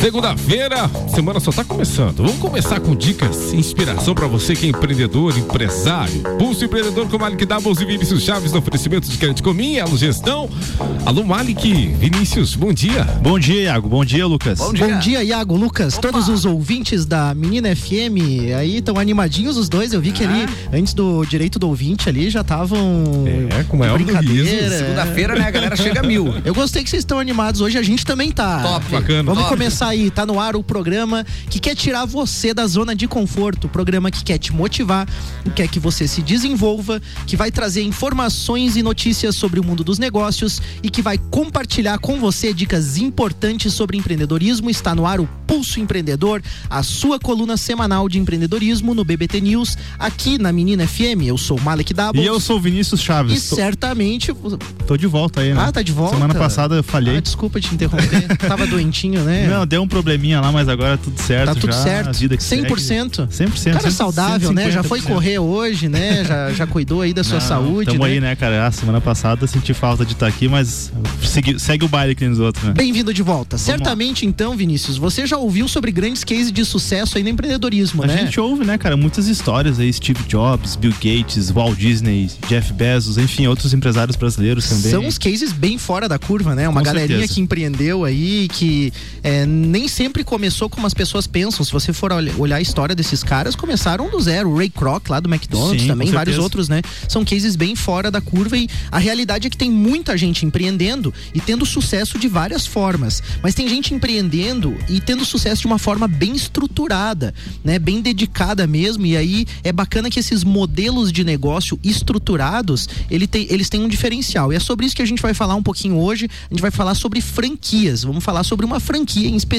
Segunda-feira, semana só tá começando. Vamos começar com dicas, inspiração para você que é empreendedor, empresário. Pulso empreendedor com Malik Doubles e Vinícius Chaves no oferecimento de Crédito Comim, Alô Gestão. Alô Malik, Vinícius, bom dia. Bom dia, Iago. Bom dia, Lucas. Bom dia, bom dia Iago, Lucas. Opa. Todos os ouvintes da Menina FM aí estão animadinhos os dois. Eu vi que ah. ali, antes do direito do ouvinte ali, já estavam. É, com maior brincadeira. Segunda-feira, né? A galera chega a mil. Eu gostei que vocês estão animados hoje, a gente também tá. Top, bacana. Vamos top. começar aí, tá no ar o programa que quer tirar você da zona de conforto, o programa que quer te motivar, que quer que você se desenvolva, que vai trazer informações e notícias sobre o mundo dos negócios e que vai compartilhar com você dicas importantes sobre empreendedorismo. Está no ar o Pulso Empreendedor, a sua coluna semanal de empreendedorismo no BBT News, aqui na Menina FM. Eu sou Malek Dabo. E eu sou Vinícius Chaves. E tô... certamente. Tô de volta aí, né? Ah, tá de volta. Semana passada eu falhei. Ah, desculpa te interromper. Tava doentinho, né? Não, deu um probleminha lá, mas agora tudo certo. Tá tudo já, certo. A vida que 100%. Segue. 100%. Cara 100%, saudável, 150%. né? Já foi correr hoje, né? Já, já cuidou aí da sua Não, saúde. Tamo né? aí, né, cara? A semana passada senti falta de estar aqui, mas segue, segue o baile aqui nos outros, né? Bem-vindo de volta. Vamos Certamente, lá. então, Vinícius, você já ouviu sobre grandes cases de sucesso aí no empreendedorismo, a né? A gente ouve, né, cara? Muitas histórias aí, Steve Jobs, Bill Gates, Walt Disney, Jeff Bezos, enfim, outros empresários brasileiros também. São os cases bem fora da curva, né? Uma Com galerinha certeza. que empreendeu aí, que é, nem sempre começou como as pessoas pensam. Se você for olhar a história desses caras, começaram do zero. O Ray Kroc lá do McDonald's Sim, também, vários outros, né? São cases bem fora da curva e a realidade é que tem muita gente empreendendo e tendo sucesso de várias formas. Mas tem gente empreendendo e tendo sucesso de uma forma bem estruturada, né? Bem dedicada mesmo. E aí é bacana que esses modelos de negócio estruturados, ele tem, eles têm um diferencial. E é sobre isso que a gente vai falar um pouquinho hoje. A gente vai falar sobre franquias. Vamos falar sobre uma franquia em específico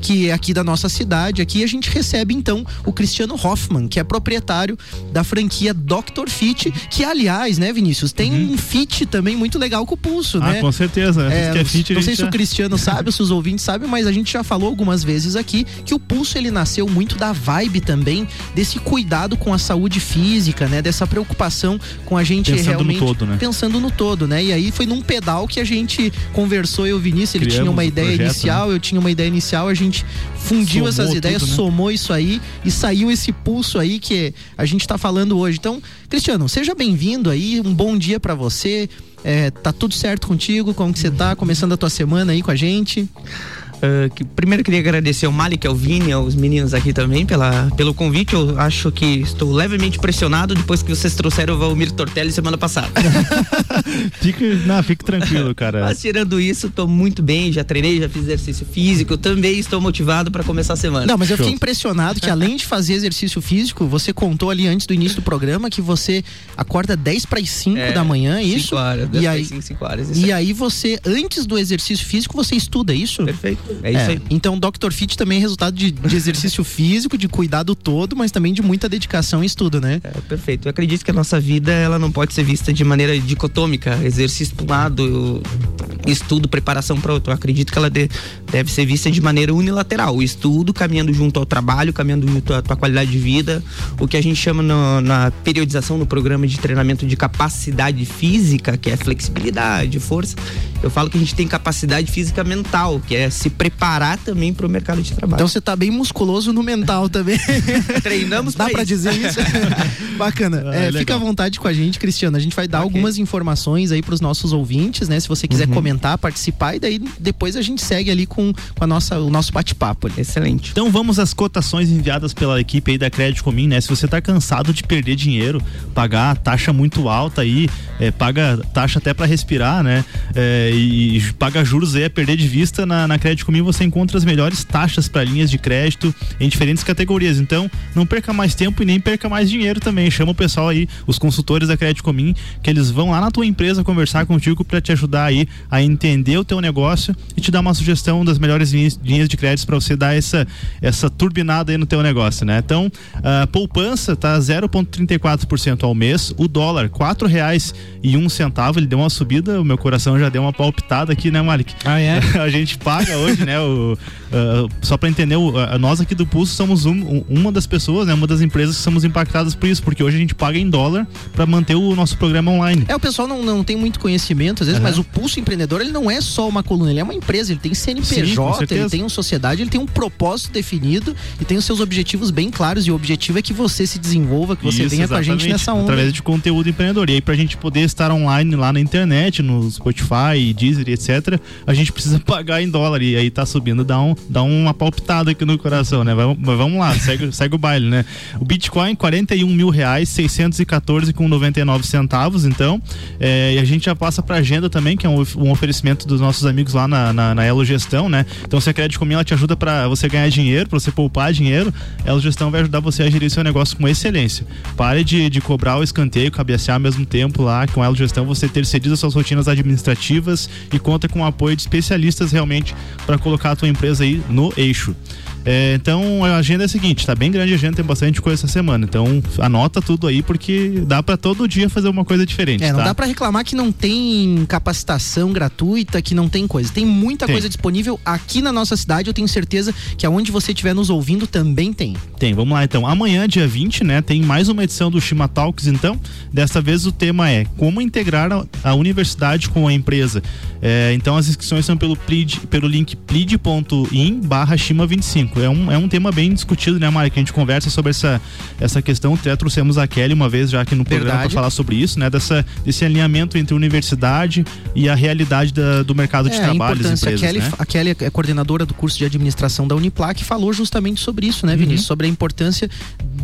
que é aqui da nossa cidade. Aqui a gente recebe então o Cristiano Hoffman, que é proprietário da franquia Dr. Fit, que aliás, né, Vinícius, tem uhum. um fit também muito legal com o Pulso, ah, né? com certeza. É, é fit, não sei se o Cristiano sabe, se os ouvintes sabem, mas a gente já falou algumas vezes aqui que o Pulso ele nasceu muito da vibe também desse cuidado com a saúde física, né? Dessa preocupação com a gente pensando realmente no todo, né? pensando no todo, né? E aí foi num pedal que a gente conversou eu e o Vinícius, ele Criamos tinha uma ideia projeto, inicial, né? eu tinha uma ideia inicial, a gente fundiu somou essas ideias, tudo, né? somou isso aí e saiu esse pulso aí que a gente está falando hoje. Então, Cristiano, seja bem-vindo aí, um bom dia para você. É, tá tudo certo contigo? Como que você tá? Começando a tua semana aí com a gente? Uh, que, primeiro queria agradecer ao Malik, ao Vini, aos meninos aqui também pela, pelo convite. Eu acho que estou levemente pressionado depois que vocês trouxeram o Valmir Tortelli semana passada. fique, não, fique tranquilo, cara. Mas tirando isso, estou muito bem, já treinei, já fiz exercício físico, também estou motivado para começar a semana. Não, mas eu fiquei impressionado que além de fazer exercício físico, você contou ali antes do início do programa que você acorda 10 para as 5 é, da manhã, isso? 5 horas, 10 e aí, 5, 5 horas. E aí você, antes do exercício físico, você estuda isso? Perfeito. É isso é, aí. Então, Dr. Fit também é resultado de, de exercício físico, de cuidado todo, mas também de muita dedicação e estudo, né? É, perfeito. Eu acredito que a nossa vida ela não pode ser vista de maneira dicotômica, exercício para um lado, estudo, preparação para outro. Eu acredito que ela de, deve ser vista de maneira unilateral. O estudo caminhando junto ao trabalho, caminhando junto à tua qualidade de vida, o que a gente chama no, na periodização no programa de treinamento de capacidade física, que é flexibilidade, força. Eu falo que a gente tem capacidade física mental, que é se preparar também para o mercado de trabalho. Então você tá bem musculoso no mental também. Treinamos Dá para dizer isso? Bacana. Ah, é, fica à vontade com a gente, Cristiano. A gente vai dar okay. algumas informações aí para os nossos ouvintes, né? Se você quiser uhum. comentar, participar e daí depois a gente segue ali com, com a nossa, o nosso bate-papo. Excelente. Então vamos às cotações enviadas pela equipe aí da Crédito Comim, né? Se você tá cansado de perder dinheiro, pagar taxa muito alta aí, é, paga taxa até para respirar, né? É, e, e paga juros aí a perder de vista na, na Crédito Comim você encontra as melhores taxas para linhas de crédito em diferentes categorias. Então, não perca mais tempo e nem perca mais dinheiro também. Chama o pessoal aí, os consultores da Crédito Comim, que eles vão lá na tua empresa conversar contigo para te ajudar aí a entender o teu negócio e te dar uma sugestão das melhores linhas, linhas de crédito para você dar essa essa turbinada aí no teu negócio, né? Então, a poupança tá 0.34% ao mês, o dólar quatro reais e um centavo, ele deu uma subida, o meu coração já deu uma palpitada aqui, né, Malik? Ah, é? a gente paga hoje né? O, uh, só para entender, uh, nós aqui do Pulso somos um, uma das pessoas, né? Uma das empresas que somos impactadas por isso, porque hoje a gente paga em dólar para manter o nosso programa online. É, o pessoal não, não tem muito conhecimento, às vezes, uhum. mas o Pulso Empreendedor, ele não é só uma coluna, ele é uma empresa, ele tem CNPJ, Sim, ele tem uma sociedade, ele tem um propósito definido e tem os seus objetivos bem claros. E o objetivo é que você se desenvolva, que você isso, venha exatamente. com a gente nessa onda. Através de conteúdo empreendedor. E aí, pra gente poder estar online lá na internet, no Spotify, Deezer, etc., a gente precisa pagar em dólar. E aí tá subindo, dá, um, dá uma palpitada aqui no coração, né? Mas vamos lá, segue, segue o baile, né? O Bitcoin, 41 mil reais, 614 com 99 centavos, então. É, e a gente já passa pra agenda também, que é um, um oferecimento dos nossos amigos lá na, na, na Elo Gestão, né? Então, se a Crédito Comim, ela te ajuda para você ganhar dinheiro, para você poupar dinheiro, Elo Gestão vai ajudar você a gerir seu negócio com excelência. Pare de, de cobrar o escanteio, cabecear ao mesmo tempo lá, com Elo Gestão você terceiriza suas rotinas administrativas e conta com o apoio de especialistas realmente para colocar a tua empresa aí no eixo. É, então a agenda é a seguinte, tá bem grande a agenda, tem bastante coisa essa semana. Então anota tudo aí porque dá para todo dia fazer uma coisa diferente. É, não tá? dá para reclamar que não tem capacitação gratuita, que não tem coisa. Tem muita tem. coisa disponível aqui na nossa cidade. Eu tenho certeza que aonde você estiver nos ouvindo também tem. Tem, vamos lá então. Amanhã, dia 20, né, tem mais uma edição do Shima Talks. Então, dessa vez o tema é como integrar a, a universidade com a empresa. É, então as inscrições são pelo, pelo link plead.in barra Shima 25 é um, é um tema bem discutido, né, Mari? Que a gente conversa sobre essa, essa questão. Até trouxemos a Kelly uma vez já aqui no programa para falar sobre isso, né? Dessa, desse alinhamento entre universidade e a realidade da, do mercado de é, trabalho. A, empresas, a, Kelly, né? a Kelly é coordenadora do curso de administração da Uniplac falou justamente sobre isso, né, Vinícius? Uhum. Sobre a importância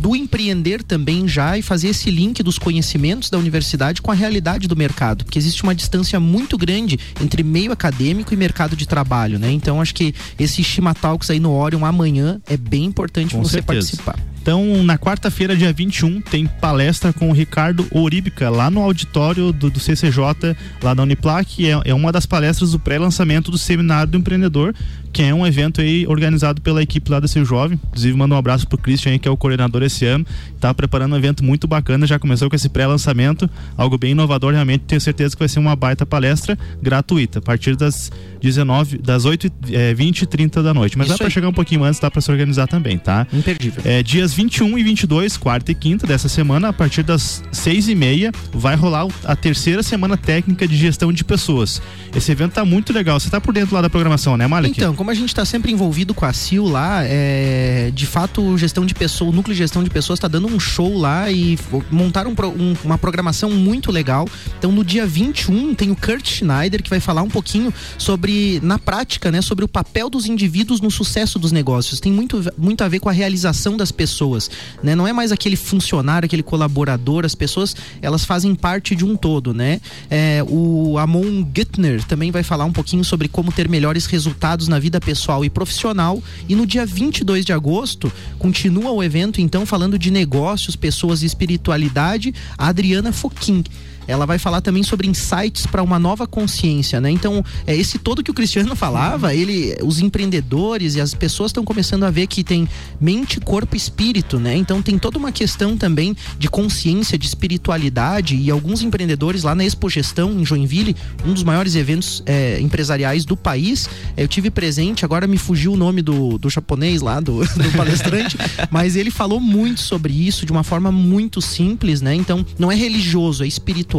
do empreender também já e fazer esse link dos conhecimentos da universidade com a realidade do mercado, porque existe uma distância muito grande entre meio acadêmico e mercado de trabalho, né? Então acho que esse Shima Talks aí no Orion amanhã é bem importante com você certeza. participar. Então, na quarta-feira, dia 21, tem palestra com o Ricardo Oríbica, lá no auditório do, do CCJ, lá da Uniplac. É, é uma das palestras do pré-lançamento do Seminário do Empreendedor, que é um evento aí organizado pela equipe lá da Ser Jovem. Inclusive, manda um abraço pro Christian aí, que é o coordenador esse ano. Tá preparando um evento muito bacana, já começou com esse pré-lançamento, algo bem inovador, realmente tenho certeza que vai ser uma baita palestra gratuita, a partir das 19, das 8 é, 20 e 30 da noite. Mas Isso dá para chegar um pouquinho antes, dá para se organizar também, tá? Imperdível. É, dias 21 e 22, quarta e quinta dessa semana, a partir das 6 e meia, vai rolar a terceira semana técnica de gestão de pessoas. Esse evento tá muito legal. Você tá por dentro lá da programação, né, Malik? Então, como a gente está sempre envolvido com a CIL lá, é, de fato, gestão de pessoas, o núcleo de gestão de pessoas está dando um show lá e montaram um, um, uma programação muito legal. Então, no dia 21, tem o Kurt Schneider que vai falar um pouquinho sobre, na prática, né, sobre o papel dos indivíduos no sucesso dos negócios. Tem muito, muito a ver com a realização das pessoas, né? Não é mais aquele funcionário, aquele colaborador, as pessoas, elas fazem parte de um todo, né? É, o Amon Gittner também vai falar um pouquinho sobre como ter melhores resultados na vida pessoal e profissional. E no dia 22 de agosto, continua o evento, então, falando de negócios, pessoas e espiritualidade, a Adriana Foquim ela vai falar também sobre insights para uma nova consciência, né? Então, é esse todo que o Cristiano falava, ele, os empreendedores e as pessoas estão começando a ver que tem mente, corpo e espírito, né? Então tem toda uma questão também de consciência, de espiritualidade e alguns empreendedores lá na Expo Gestão em Joinville, um dos maiores eventos é, empresariais do país. É, eu tive presente, agora me fugiu o nome do, do japonês lá, do, do palestrante, mas ele falou muito sobre isso de uma forma muito simples, né? Então não é religioso, é espiritual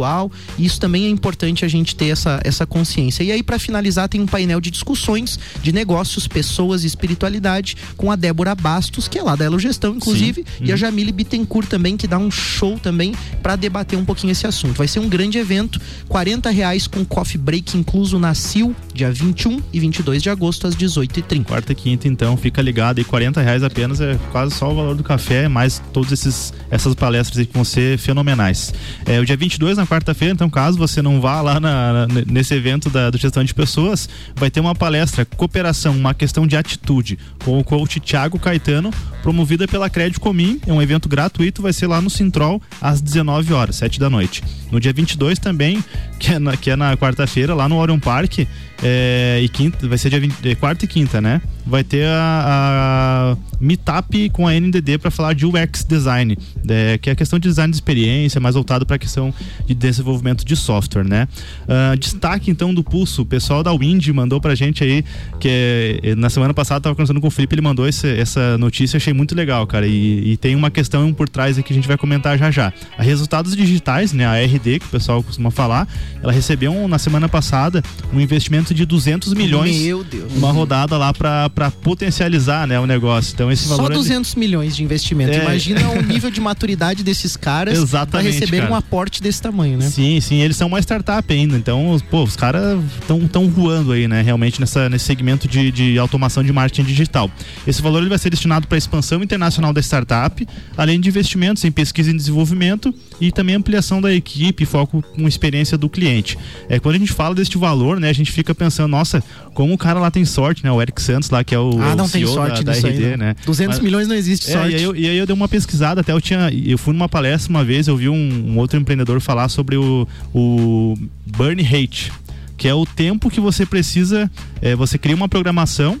E isso também é importante a gente ter essa, essa consciência. E aí, para finalizar, tem um painel de discussões de negócios, pessoas e espiritualidade com a Débora Bastos, que é lá da Elo Gestão, inclusive, Sim. e a uhum. Jamile Bittencourt também, que dá um show também para debater um pouquinho esse assunto. Vai ser um grande evento, 40 reais com coffee break incluso na CIL, dia 21 e 22 de agosto, às 18h30. Quarta e quinta, então, fica ligado. E 40 reais apenas é quase só o valor do café, mais todas essas palestras que vão ser fenomenais. É, o dia 22, na quarta-feira, então caso você não vá lá na, na, nesse evento da, do gestão de pessoas, vai ter uma palestra Cooperação, uma questão de atitude, com o coach Thiago Caetano, promovida pela Crédito Comim. É um evento gratuito, vai ser lá no Sintrol às 19 horas, 7 da noite. No dia 22 também, que é na, que é na quarta-feira, lá no Orion Park, é, e quinta, vai ser dia 20, é, quarta e quinta, né? Vai ter a, a Meetup com a NDD para falar de UX Design, é, que é a questão de design de experiência, mais voltado para a questão de desenvolvimento de software, né? Uh, destaque então do Pulso, o pessoal da Wind mandou pra gente aí, que é, na semana passada tava conversando com o Felipe, ele mandou esse, essa notícia, achei muito legal, cara, e, e, tem uma questão por trás aí que a gente vai comentar já já. A Resultados Digitais, né, a RD, que o pessoal costuma falar, ela recebeu na semana passada um investimento de 200 milhões, Meu Deus. uma rodada lá para potencializar, né, o negócio. Então esse valor Só 200 é... milhões de investimento. É... Imagina o nível de maturidade desses caras para receber cara. um aporte desse tamanho, né? Sim, sim, eles são uma startup ainda. Então, pô, os caras estão tão voando aí, né? Realmente nessa, nesse segmento de, de automação de marketing digital. Esse valor ele vai ser destinado para expansão internacional da startup, além de investimentos em pesquisa e desenvolvimento e também ampliação da equipe, foco com experiência do cliente. É, quando a gente fala deste valor, né, a gente fica pensando, nossa, como o cara lá tem sorte, né? O Eric Santos lá, que é o, ah, não o tem sorte da, da RD, aí, né? 200 Mas, milhões não existe é, sorte. E aí, eu, e aí, eu, dei uma pesquisada, até eu tinha, eu fui numa palestra uma vez, eu vi um, um outro empreendedor falar sobre o, o burn rate, que é o tempo que você precisa, é, você cria uma programação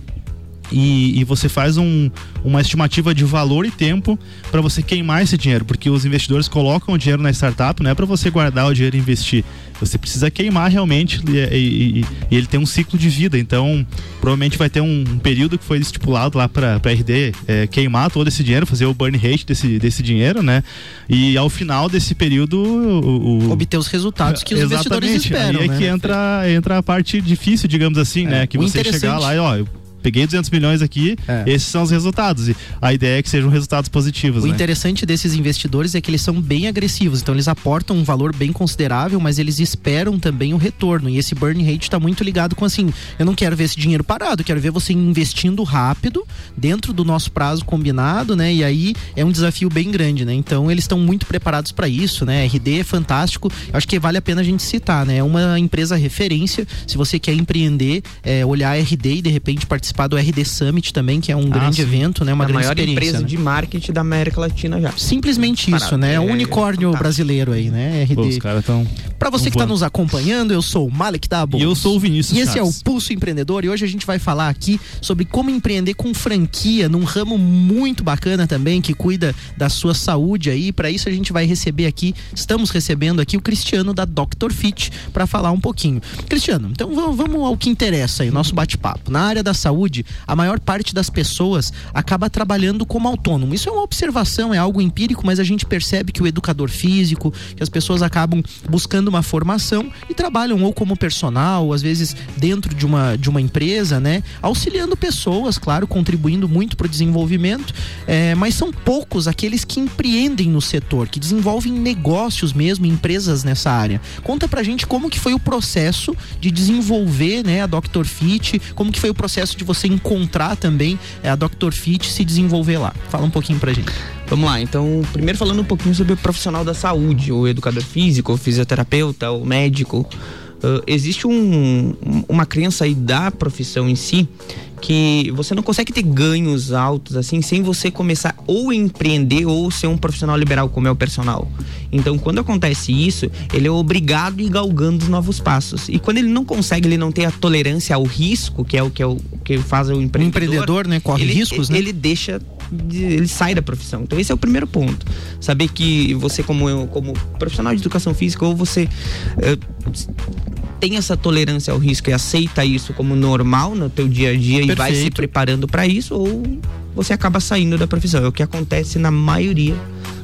e, e, você faz um, uma estimativa de valor e tempo para você queimar esse dinheiro, porque os investidores colocam o dinheiro na startup, não é para você guardar o dinheiro e investir. Você precisa queimar realmente e, e, e, ele tem um ciclo de vida. Então, provavelmente vai ter um, um período que foi estipulado lá para a RD é, queimar todo esse dinheiro, fazer o burn rate desse, desse dinheiro, né? E ao final desse período. O, o... obter os resultados que os investidores esperam. Aí é né? que entra, entra a parte difícil, digamos assim, é. né? Que você chegar lá e, ó, peguei 200 milhões aqui, é. esses são os resultados. E a ideia é que sejam resultados positivos. O né? interessante desses investidores é que eles são bem agressivos, então eles aportam um valor bem considerável, mas eles esperam também o retorno. E esse burn rate está muito ligado com assim: eu não quero ver esse dinheiro parado, quero ver você investindo rápido, dentro do nosso prazo combinado, né? E aí é um desafio bem grande, né? Então eles estão muito preparados para isso, né? RD é fantástico, eu acho que vale a pena a gente citar, né? É uma empresa referência, se você quer empreender, é, olhar RD e de repente participar participar do RD Summit também, que é um ah, grande sim. evento, né? Uma a grande maior empresa né? de marketing da América Latina já. Simplesmente isso, né? É um unicórnio tá. brasileiro aí, né? RD. Pô, os caras tão. Pra você que está nos acompanhando, eu sou o Malek Dabo. E eu sou o Vinícius E esse Chaves. é o Pulso Empreendedor e hoje a gente vai falar aqui sobre como empreender com franquia num ramo muito bacana também, que cuida da sua saúde aí. Para isso a gente vai receber aqui, estamos recebendo aqui o Cristiano da Dr. Fit para falar um pouquinho. Cristiano, então vamos ao que interessa aí, o nosso bate-papo. Na área da saúde, saúde, a maior parte das pessoas acaba trabalhando como autônomo. Isso é uma observação, é algo empírico, mas a gente percebe que o educador físico, que as pessoas acabam buscando uma formação e trabalham ou como personal, ou às vezes dentro de uma, de uma empresa, né? Auxiliando pessoas, claro, contribuindo muito para o desenvolvimento, é, mas são poucos aqueles que empreendem no setor, que desenvolvem negócios mesmo, empresas nessa área. Conta pra gente como que foi o processo de desenvolver né, a Dr. Fit, como que foi o processo de você encontrar também é, a Dr. Fit se desenvolver lá. Fala um pouquinho pra gente. Vamos lá, então, primeiro falando um pouquinho sobre o profissional da saúde, o educador físico, o fisioterapeuta, o médico. Uh, existe um, uma crença aí da profissão em si que você não consegue ter ganhos altos assim sem você começar ou empreender ou ser um profissional liberal como é o personal. Então, quando acontece isso, ele é obrigado a ir galgando os novos passos. E quando ele não consegue, ele não tem a tolerância ao risco, que é o que, é o, que faz o empreendedor. O empreendedor, né, corre ele, riscos, né? Ele deixa ele sai da profissão. Então esse é o primeiro ponto. Saber que você como como profissional de educação física ou você uh, tem essa tolerância ao risco e aceita isso como normal no teu dia a dia Perfeito. e vai se preparando para isso ou você acaba saindo da profissão. É o que acontece na maioria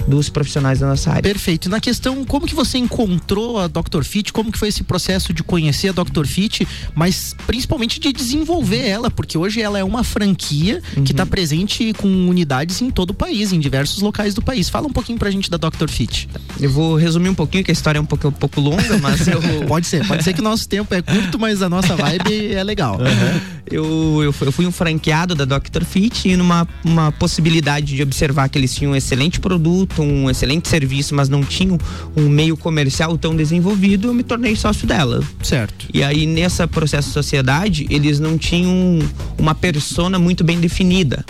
dos profissionais da nossa área. Perfeito. Na questão, como que você encontrou a Dr. Fit? Como que foi esse processo de conhecer a Dr. Fit, mas principalmente de desenvolver ela, porque hoje ela é uma franquia uhum. que está presente com unidades em todo o país, em diversos locais do país. Fala um pouquinho pra gente da Dr. Fit. Eu vou resumir um pouquinho, que a história é um pouco, um pouco longa, mas eu... pode ser, pode ser que o nosso tempo é curto, mas a nossa vibe é legal. Uhum. Eu, eu, eu, fui um franqueado da Dr. Fit e numa uma possibilidade de observar que eles tinham um excelente produto, um excelente serviço, mas não tinham um meio comercial tão desenvolvido, eu me tornei sócio dela. Certo. E aí, nessa processo de sociedade, eles não tinham uma persona muito bem definida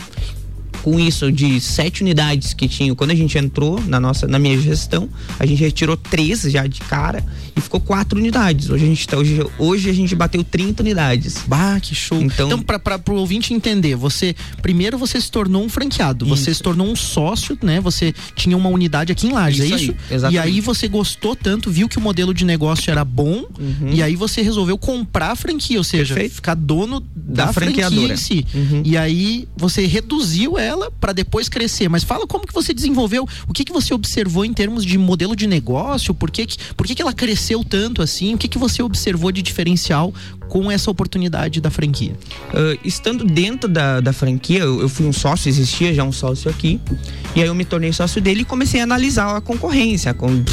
Com isso, de sete unidades que tinha, quando a gente entrou na nossa, na minha gestão, a gente retirou três já de cara e ficou quatro unidades. Hoje a gente tá, hoje, hoje a gente bateu 30 unidades. Bah, que show. Então, então para o ouvinte entender, você primeiro você se tornou um franqueado, isso. você se tornou um sócio, né? Você tinha uma unidade aqui em Lages, é isso é isso? Aí, exatamente. E aí você gostou tanto, viu que o modelo de negócio era bom uhum. e aí você resolveu comprar a franquia, ou seja, Perfeito. ficar dono da, da franquia em si. Uhum. E aí você reduziu ela para depois crescer. Mas fala como que você desenvolveu, o que que você observou em termos de modelo de negócio, por que que, por que, que ela cresceu tanto assim, o que que você observou de diferencial com essa oportunidade da franquia? Uh, estando dentro da, da franquia, eu, eu, fui um sócio, existia já um sócio aqui, e aí eu me tornei sócio dele e comecei a analisar a concorrência, com,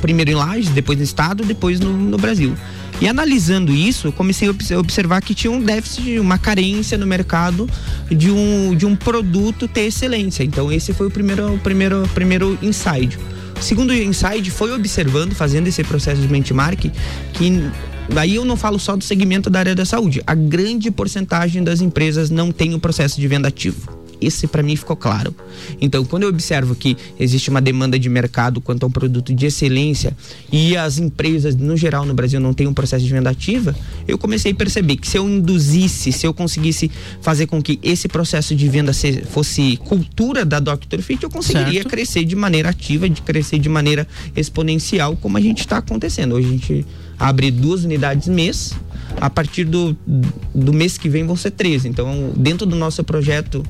primeiro em Lages, depois no estado, depois no, no Brasil. E analisando isso, eu comecei a observar que tinha um déficit, uma carência no mercado de um, de um produto ter excelência. Então esse foi o primeiro, o primeiro, primeiro insight. O segundo insight foi observando, fazendo esse processo de benchmark, que Daí eu não falo só do segmento da área da saúde. A grande porcentagem das empresas não tem o processo de venda ativo. Esse para mim ficou claro. Então, quando eu observo que existe uma demanda de mercado quanto a um produto de excelência e as empresas no geral no Brasil não têm um processo de venda ativa, eu comecei a perceber que se eu induzisse, se eu conseguisse fazer com que esse processo de venda fosse cultura da Dr. Fit, eu conseguiria certo. crescer de maneira ativa, de crescer de maneira exponencial, como a gente está acontecendo. Hoje a gente abre duas unidades mês. A partir do, do mês que vem vão ser 13. Então, dentro do nosso projeto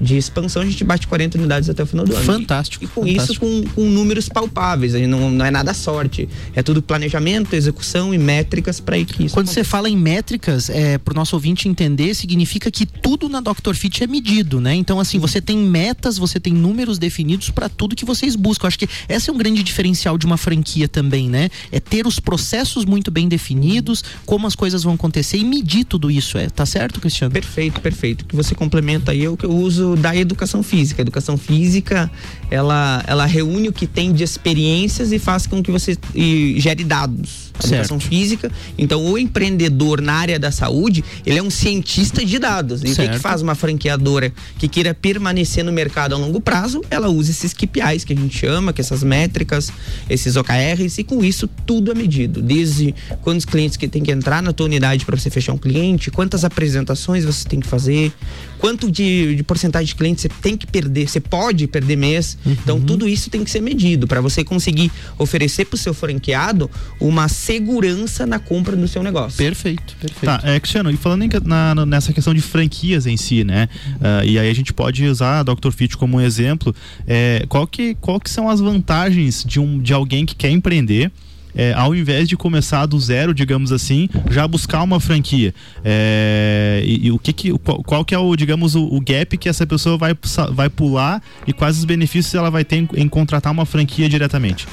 de expansão, a gente bate 40 unidades até o final do ano. Fantástico. E com fantástico. isso, com, com, números palpáveis. Não, não é nada sorte. É tudo planejamento, execução e métricas para isso. Quando você fala em métricas, é, para o nosso ouvinte entender, significa que tudo na Dr. Fit é medido, né? Então, assim, você tem metas, você tem números definidos para tudo que vocês buscam. Acho que esse é um grande diferencial de uma franquia também, né? É ter os processos muito bem definidos, como as coisas vão acontecer e medir tudo isso. É, tá certo, Cristiano? Perfeito, perfeito. Que você complementa aí é que eu uso da educação física. A educação física, ela, ela reúne o que tem de experiências e faz com que você e, gere dados. A educação física. Então, o empreendedor na área da saúde, ele é um cientista de dados. E o que, que faz uma franqueadora que queira permanecer no mercado a longo prazo? Ela usa esses KPIs que a gente chama, que essas métricas, esses OKRs, e com isso tudo é medido. Desde quantos clientes que tem que entrar na tua unidade para você fechar um cliente, quantas apresentações você tem que fazer, quanto de, de porcentagem de clientes você tem que perder, você pode perder mês. Uhum. Então tudo isso tem que ser medido para você conseguir oferecer para o seu franqueado uma segurança na compra do seu negócio. Perfeito, perfeito. Tá, é, Cristiano, e falando em, na, nessa questão de franquias em si, né? Uh, e aí a gente pode usar a Dr. Fit como um exemplo. É, qual, que, qual que são as vantagens de, um, de alguém que quer empreender? É, ao invés de começar do zero, digamos assim, já buscar uma franquia. É, e, e, o que, que qual, qual, que é o, digamos, o, o, gap que essa pessoa vai, vai pular e quais os benefícios ela vai ter em, em contratar uma franquia diretamente?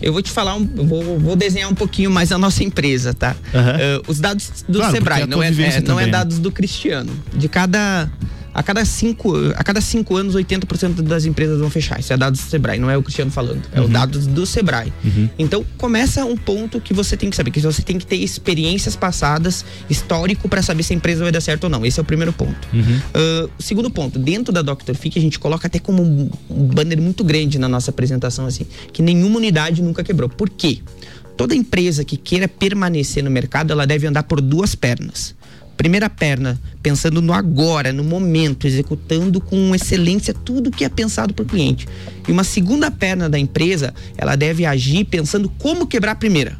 Eu vou te falar, um, vou, vou, desenhar um pouquinho mais a nossa empresa, tá? Uhum. Uh, os dados do claro, Sebrae, não é, é não é dados do Cristiano. De cada a cada cinco, a cada cinco anos, 80% das empresas vão fechar. Isso é dados do Sebrae, não é o Cristiano falando. É uhum. o dados do Sebrae. Uhum. Então, começa um ponto que você tem que saber, que você tem que ter experiências passadas, histórico, para saber se a empresa vai dar certo ou não. Esse é o primeiro ponto. Uhum. Uh, segundo ponto, dentro da Dr. Fic, a gente coloca até como um, um banner muito grande na nossa apresentação, assim, que nenhuma unidade nunca quebrou. Por quê? Toda empresa que queira permanecer no mercado, ela deve andar por duas pernas primeira perna, pensando no agora, no momento, executando com excelência tudo que é pensado o cliente. E uma segunda perna da empresa, ela deve agir pensando como quebrar a primeira.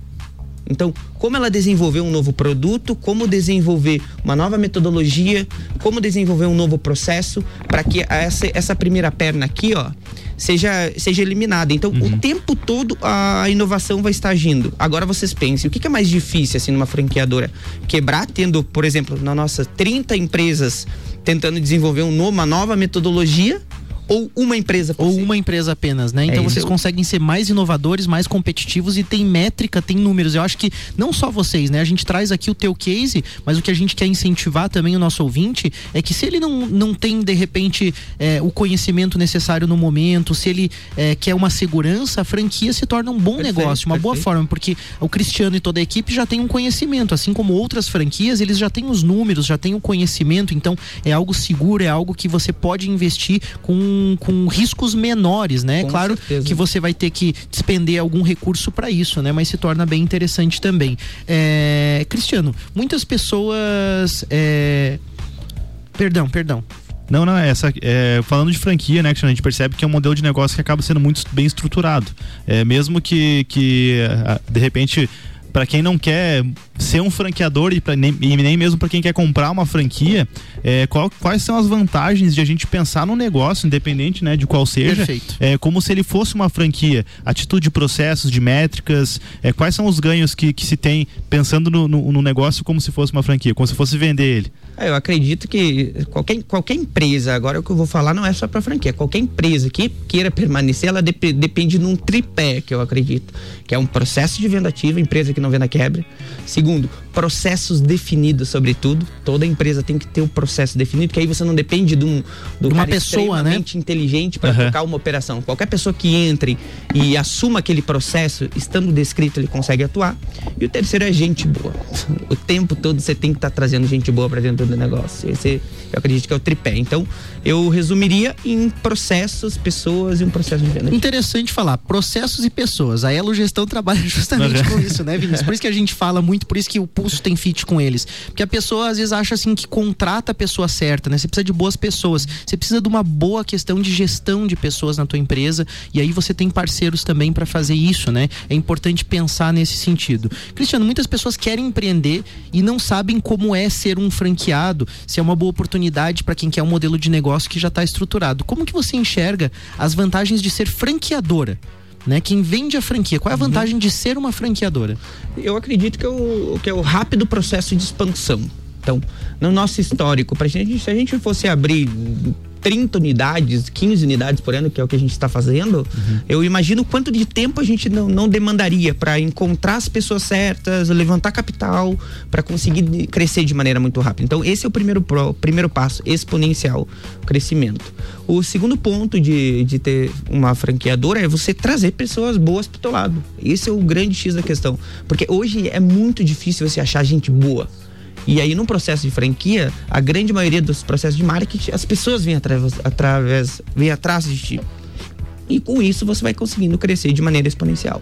Então, como ela desenvolver um novo produto, como desenvolver uma nova metodologia, como desenvolver um novo processo para que essa, essa primeira perna aqui, ó, seja, seja eliminada. Então, uhum. o tempo todo a inovação vai estar agindo. Agora vocês pensem, o que, que é mais difícil assim numa franqueadora? Quebrar tendo, por exemplo, na nossa 30 empresas tentando desenvolver uma nova metodologia ou uma empresa Ou si. uma empresa apenas, né? Então é vocês conseguem ser mais inovadores, mais competitivos e tem métrica, tem números. Eu acho que não só vocês, né? A gente traz aqui o teu case, mas o que a gente quer incentivar também o nosso ouvinte é que se ele não, não tem, de repente, é, o conhecimento necessário no momento, se ele é, quer uma segurança, a franquia se torna um bom perfeito, negócio, uma perfeito. boa forma, porque o Cristiano e toda a equipe já tem um conhecimento, assim como outras franquias, eles já têm os números, já têm o conhecimento, então é algo seguro, é algo que você pode investir com, com riscos menores, né? Com claro certeza. que você vai ter que despender algum recurso para isso, né? Mas se torna bem interessante também. É, Cristiano, muitas pessoas. É... Perdão, perdão. Não, não, essa, é, falando de franquia, né, a gente percebe que é um modelo de negócio que acaba sendo muito bem estruturado. É, mesmo que, que de repente para quem não quer ser um franqueador e, pra, nem, e nem mesmo para quem quer comprar uma franquia, é, qual, quais são as vantagens de a gente pensar no negócio, independente né, de qual seja, Perfeito. É, como se ele fosse uma franquia, atitude de processos, de métricas, é, quais são os ganhos que, que se tem pensando no, no, no negócio como se fosse uma franquia, como se fosse vender ele? É, eu acredito que qualquer, qualquer empresa, agora o que eu vou falar não é só para franquia, qualquer empresa que queira permanecer, ela dep depende de um tripé, que eu acredito, que é um processo de venda ativa, empresa que não venda quebra. Segundo, Segundo, processos definidos sobre tudo. Toda empresa tem que ter o um processo definido, que aí você não depende de, um, de uma pessoa, né? inteligente para uhum. tocar uma operação. Qualquer pessoa que entre e assuma aquele processo, estando descrito, ele consegue atuar. E o terceiro é gente boa. O tempo todo você tem que estar tá trazendo gente boa para dentro do negócio. Esse eu acredito que é o tripé. Então, eu resumiria em processos, pessoas e um processo de venda. Interessante falar, processos e pessoas. A Elo Gestão trabalha justamente uhum. com isso, né, Vinícius? Por isso que a gente fala muito, por isso que o Pulso tem fit com eles. Porque a pessoa às vezes acha assim que contrata a pessoa certa, né? Você precisa de boas pessoas. Você precisa de uma boa questão de gestão de pessoas na tua empresa e aí você tem parceiros também para fazer isso, né? É importante pensar nesse sentido. Cristiano, muitas pessoas querem empreender e não sabem como é ser um franqueado, se é uma boa oportunidade para quem quer um modelo de negócio que já está estruturado. Como que você enxerga as vantagens de ser franqueadora? Né? Quem vende a franquia, qual é a uhum. vantagem de ser uma franqueadora? Eu acredito que é o, que é o rápido processo de expansão. Então, no nosso histórico, pra gente, se a gente fosse abrir 30 unidades, 15 unidades por ano, que é o que a gente está fazendo, uhum. eu imagino quanto de tempo a gente não, não demandaria para encontrar as pessoas certas, levantar capital, para conseguir crescer de maneira muito rápida. Então, esse é o primeiro, pro, primeiro passo, exponencial crescimento. O segundo ponto de, de ter uma franqueadora é você trazer pessoas boas para o teu lado. Esse é o grande X da questão. Porque hoje é muito difícil você achar gente boa. E aí, no processo de franquia, a grande maioria dos processos de marketing, as pessoas vêm através, através vêm atrás de ti. E com isso você vai conseguindo crescer de maneira exponencial.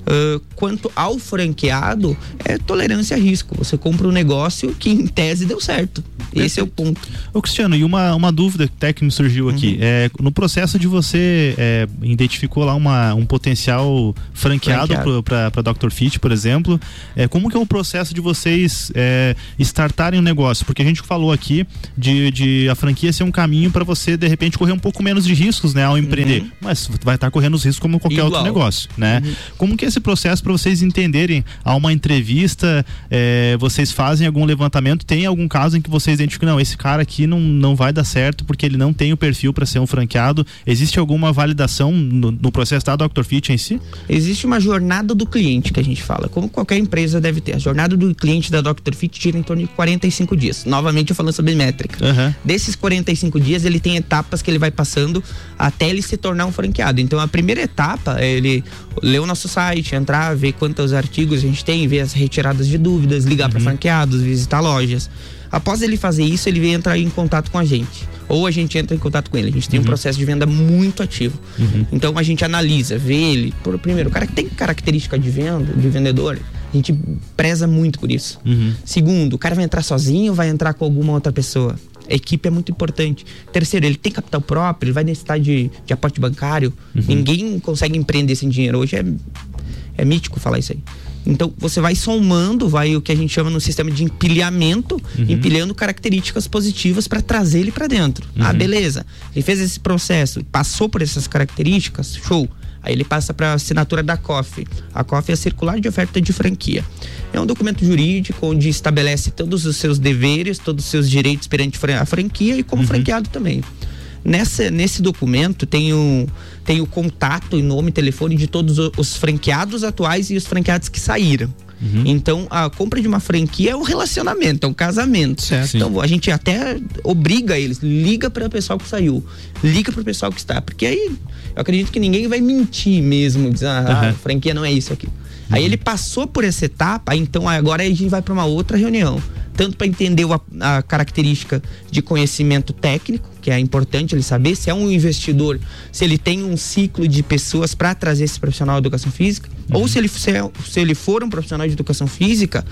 Uh, quanto ao franqueado, é tolerância a risco. Você compra um negócio que em tese deu certo. Perfeito. Esse é o ponto. Ô Cristiano, e uma, uma dúvida até que me surgiu aqui. Uhum. É, no processo de você é, identificou lá uma, um potencial franqueado, franqueado. para Dr. Fit, por exemplo, é, como que é o processo de vocês é, startarem o um negócio? Porque a gente falou aqui de, de a franquia ser um caminho para você, de repente, correr um pouco menos de riscos né, ao empreender. Uhum. Mas vai estar correndo os riscos como qualquer Igual. outro negócio. Né? Uhum. Como que esse processo para vocês entenderem a uma entrevista, é, vocês fazem algum levantamento, tem algum caso em que vocês identificam, não, esse cara aqui não, não vai dar certo porque ele não tem o perfil para ser um franqueado. Existe alguma validação no, no, processo da Dr. Fit em si? Existe uma jornada do cliente que a gente fala, como qualquer empresa deve ter. A jornada do cliente da Dr. Fit gira em torno de 45 dias. Novamente eu falando sobre métrica. Uhum. Desses 45 dias, ele tem etapas que ele vai passando até ele se tornar um franqueado. Então a primeira etapa é ele ler o nosso site, site, entrar, ver quantos artigos a gente tem, ver as retiradas de dúvidas, ligar uhum. para franqueados, visitar lojas. Após ele fazer isso, ele vem entrar em contato com a gente. Ou a gente entra em contato com ele. A gente tem uhum. um processo de venda muito ativo. Uhum. Então a gente analisa, vê ele. Por, primeiro, o cara que tem característica de venda, de vendedor, a gente preza muito por isso. Uhum. Segundo, o cara vai entrar sozinho ou vai entrar com alguma outra pessoa? A equipe é muito importante. Terceiro, ele tem capital próprio, ele vai necessitar de, de aporte bancário. Uhum. Ninguém consegue empreender sem dinheiro. Hoje é é mítico falar isso aí. Então você vai somando, vai o que a gente chama no sistema de empilhamento, uhum. empilhando características positivas para trazer ele para dentro. Ah, uhum. Ah, beleza. Ele fez esse processo, passou por essas características, show. Aí ele passa para a assinatura da COF. A COF é a Circular de Oferta de Franquia. É um documento jurídico onde estabelece todos os seus deveres, todos os seus direitos perante a franquia e como uhum. franqueado também. Nessa, nesse documento tem o, tem o contato e nome e telefone de todos os franqueados atuais e os franqueados que saíram. Uhum. Então, a compra de uma franquia é um relacionamento, é um casamento. Certo. Então, a gente até obriga eles, liga para o pessoal que saiu, liga para o pessoal que está, porque aí eu acredito que ninguém vai mentir mesmo, dizer, ah, uhum. a franquia não é isso aqui. Uhum. Aí ele passou por essa etapa, então agora a gente vai para uma outra reunião tanto para entender a, a, característica de conhecimento técnico, que é importante ele saber se é um investidor, se ele tem um ciclo de pessoas para trazer esse profissional de educação física, uhum. ou se ele, se, é, se, ele for um profissional de educação física,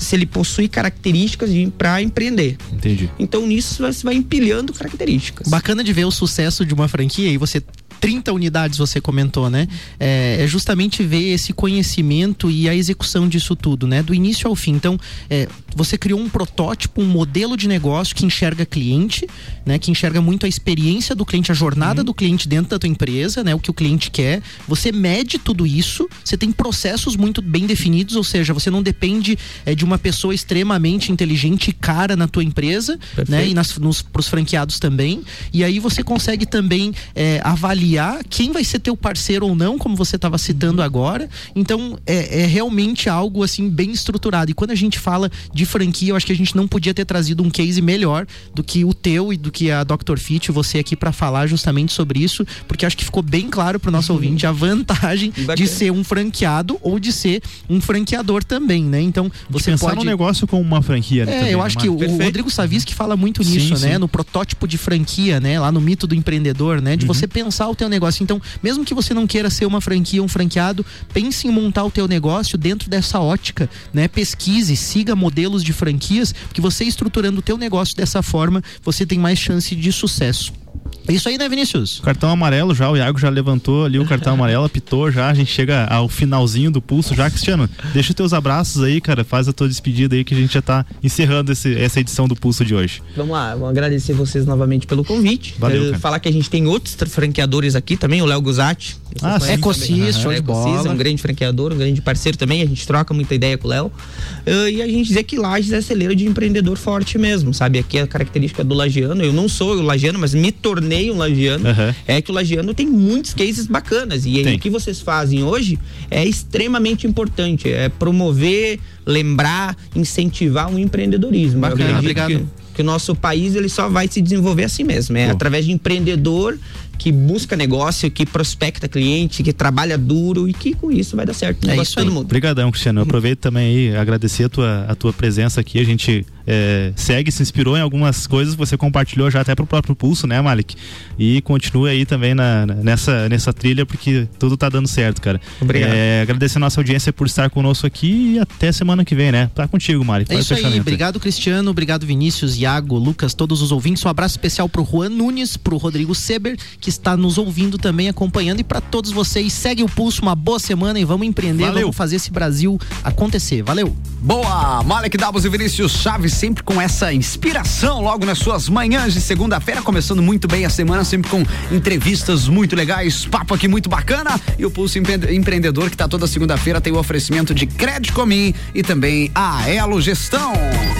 se ele possui características para empreender. Entendi. Então nisso você vai empilhando características. Bacana de ver o sucesso de uma franquia e você 30 unidades você comentou, né? É, é, justamente ver esse conhecimento e a execução disso tudo, né? Do início ao fim. Então, é, você criou um protótipo, um modelo de negócio que enxerga cliente, né? Que enxerga muito a experiência do cliente, a jornada uhum. do cliente dentro da tua empresa, né? O que o cliente quer. Você mede tudo isso, você tem processos muito bem definidos, ou seja, você não depende é, de uma pessoa extremamente inteligente e cara na tua empresa, Perfeito. né? E nas, nos, pros franqueados também. E aí você consegue também é, avaliar avaliar quem vai ser teu parceiro ou não, como você estava citando agora. Então, é, é, realmente algo assim bem estruturado. E quando a gente fala de franquia, eu acho que a gente não podia ter trazido um case melhor do que o teu e do que a Dr. Fit, você aqui para falar justamente sobre isso, porque acho que ficou bem claro para o nosso uhum. ouvinte a vantagem de ser um franqueado ou de ser um franqueador também, né? Então, você pensar pode no negócio como uma franquia, né? É, também, eu acho que o Perfeito. Rodrigo Saviski fala muito nisso, sim, né? Sim. No protótipo de franquia, né? Lá no mito do empreendedor, né? De uhum. você pensar o teu negócio. Então, mesmo que você não queira ser uma franquia, um franqueado, pense em montar o teu negócio dentro dessa ótica, né? Pesquise, siga modelos de franquias, que você estruturando o teu negócio dessa forma, você tem mais chance de sucesso. É isso aí, né, Vinícius? Cartão amarelo já, o Iago já levantou ali o cartão amarelo, apitou já, a gente chega ao finalzinho do pulso já. Cristiano, deixa os teus abraços aí, cara, faz a tua despedida aí que a gente já tá encerrando esse, essa edição do pulso de hoje. Vamos lá, vamos agradecer vocês novamente pelo convite. Valeu, cara. Falar que a gente tem outros franqueadores aqui também, o Léo Guzatti. Ah, sim. Ecosis, show de bola. um grande franqueador, um grande parceiro também, a gente troca muita ideia com o Léo. Uh, e a gente dizer que Lages é celeiro de empreendedor forte mesmo, sabe? Aqui é a característica do lagiano, eu não sou o lagiano, mas me tornei tornei um lagiano, uhum. é que o lagiano tem muitos cases bacanas. E aí, o que vocês fazem hoje é extremamente importante. É promover, lembrar, incentivar o um empreendedorismo. Bacana, obrigado. Que, que o nosso país ele só vai se desenvolver assim mesmo. É Pô. através de empreendedor que busca negócio, que prospecta cliente, que trabalha duro e que com isso vai dar certo. É isso todo mundo. Obrigadão, Cristiano. Eu aproveito também aí agradecer a tua, a tua presença aqui. A gente é, segue, se inspirou em algumas coisas que você compartilhou já até pro próprio Pulso, né, Malik? E continue aí também na, nessa, nessa trilha, porque tudo tá dando certo, cara. Obrigado. É, agradecer a nossa audiência por estar conosco aqui e até semana que vem, né? Tá contigo, Malik. É isso aí. Obrigado, Cristiano. Obrigado, Vinícius, Iago, Lucas, todos os ouvintes. Um abraço especial pro Juan Nunes, pro Rodrigo Seber, que está nos ouvindo também, acompanhando. E para todos vocês, segue o pulso, uma boa semana e vamos empreender, Valeu. vamos fazer esse Brasil acontecer. Valeu! Boa! Malek Davos e Vinícius Chaves sempre com essa inspiração logo nas suas manhãs de segunda-feira, começando muito bem a semana, sempre com entrevistas muito legais, papo aqui muito bacana. E o Pulso Empreendedor, que está toda segunda-feira, tem o oferecimento de Crédito Comim e também a Elo Gestão.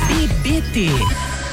BBT